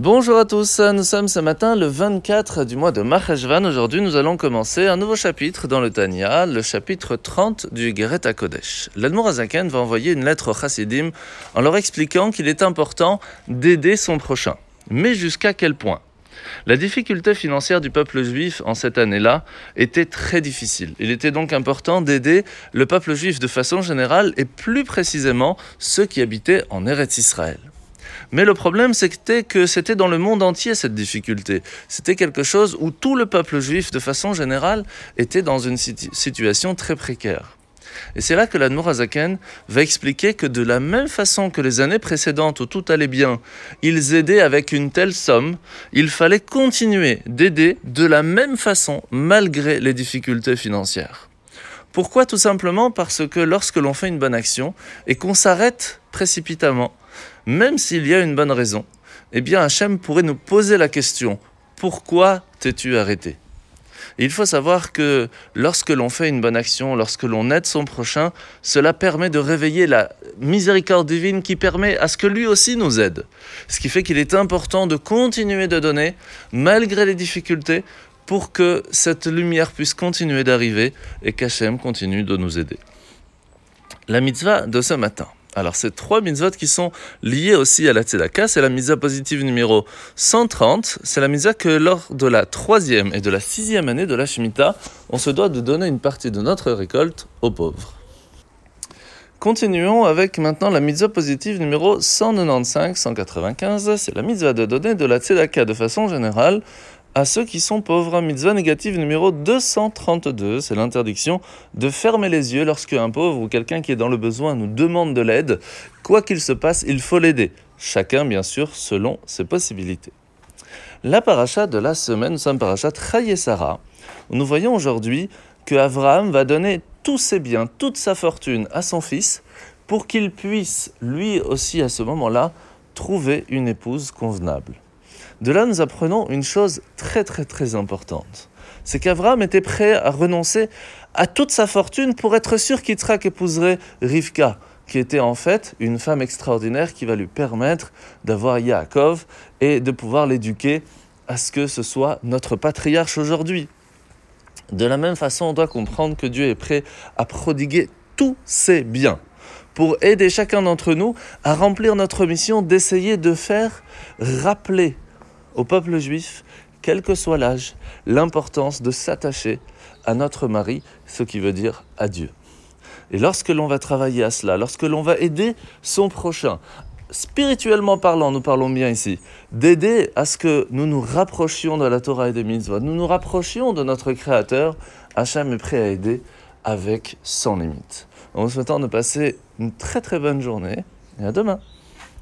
Bonjour à tous, nous sommes ce matin le 24 du mois de Maheshvan. Aujourd'hui, nous allons commencer un nouveau chapitre dans le Tanya, le chapitre 30 du Geret HaKodesh. L'Admour Azaken va envoyer une lettre aux Chassidim en leur expliquant qu'il est important d'aider son prochain. Mais jusqu'à quel point? La difficulté financière du peuple juif en cette année-là était très difficile. Il était donc important d'aider le peuple juif de façon générale et plus précisément ceux qui habitaient en Eretz Israël. Mais le problème, c'était que c'était dans le monde entier cette difficulté. C'était quelque chose où tout le peuple juif, de façon générale, était dans une situation très précaire. Et c'est là que la Azaken va expliquer que de la même façon que les années précédentes où tout allait bien, ils aidaient avec une telle somme, il fallait continuer d'aider de la même façon malgré les difficultés financières. Pourquoi Tout simplement parce que lorsque l'on fait une bonne action et qu'on s'arrête précipitamment, même s'il y a une bonne raison, eh bien Hachem pourrait nous poser la question pourquoi t'es-tu arrêté? Il faut savoir que lorsque l'on fait une bonne action, lorsque l'on aide son prochain, cela permet de réveiller la miséricorde divine qui permet à ce que lui aussi nous aide. Ce qui fait qu'il est important de continuer de donner malgré les difficultés pour que cette lumière puisse continuer d'arriver et qu'Hachem continue de nous aider. La mitzvah de ce matin. Alors, ces trois mitzvot qui sont liés aussi à la tzedaka, c'est la mitzvah positive numéro 130. C'est la mitzvah que lors de la troisième et de la sixième année de la Shemitah, on se doit de donner une partie de notre récolte aux pauvres. Continuons avec maintenant la mitzvah positive numéro 195-195. C'est la mitzvah de donner de la tzedaka de façon générale à ceux qui sont pauvres. Mitzvah négative numéro 232, c'est l'interdiction de fermer les yeux lorsque un pauvre ou quelqu'un qui est dans le besoin nous demande de l'aide. Quoi qu'il se passe, il faut l'aider. Chacun, bien sûr, selon ses possibilités. La paracha de la semaine, nous sommes paracha Sarah. Nous voyons aujourd'hui que Abraham va donner tous ses biens, toute sa fortune à son fils pour qu'il puisse, lui aussi à ce moment-là, trouver une épouse convenable. De là, nous apprenons une chose très très très importante. C'est qu'Abraham était prêt à renoncer à toute sa fortune pour être sûr qu'Yitzhak épouserait Rivka, qui était en fait une femme extraordinaire qui va lui permettre d'avoir Yaakov et de pouvoir l'éduquer à ce que ce soit notre patriarche aujourd'hui. De la même façon, on doit comprendre que Dieu est prêt à prodiguer tous ses biens pour aider chacun d'entre nous à remplir notre mission d'essayer de faire rappeler au peuple juif, quel que soit l'âge, l'importance de s'attacher à notre mari, ce qui veut dire à Dieu. Et lorsque l'on va travailler à cela, lorsque l'on va aider son prochain, spirituellement parlant, nous parlons bien ici, d'aider à ce que nous nous rapprochions de la Torah et des mitzvot, nous nous rapprochions de notre Créateur, Hachem est prêt à aider avec sans limite. En vous souhaitant de passer une très très bonne journée et à demain.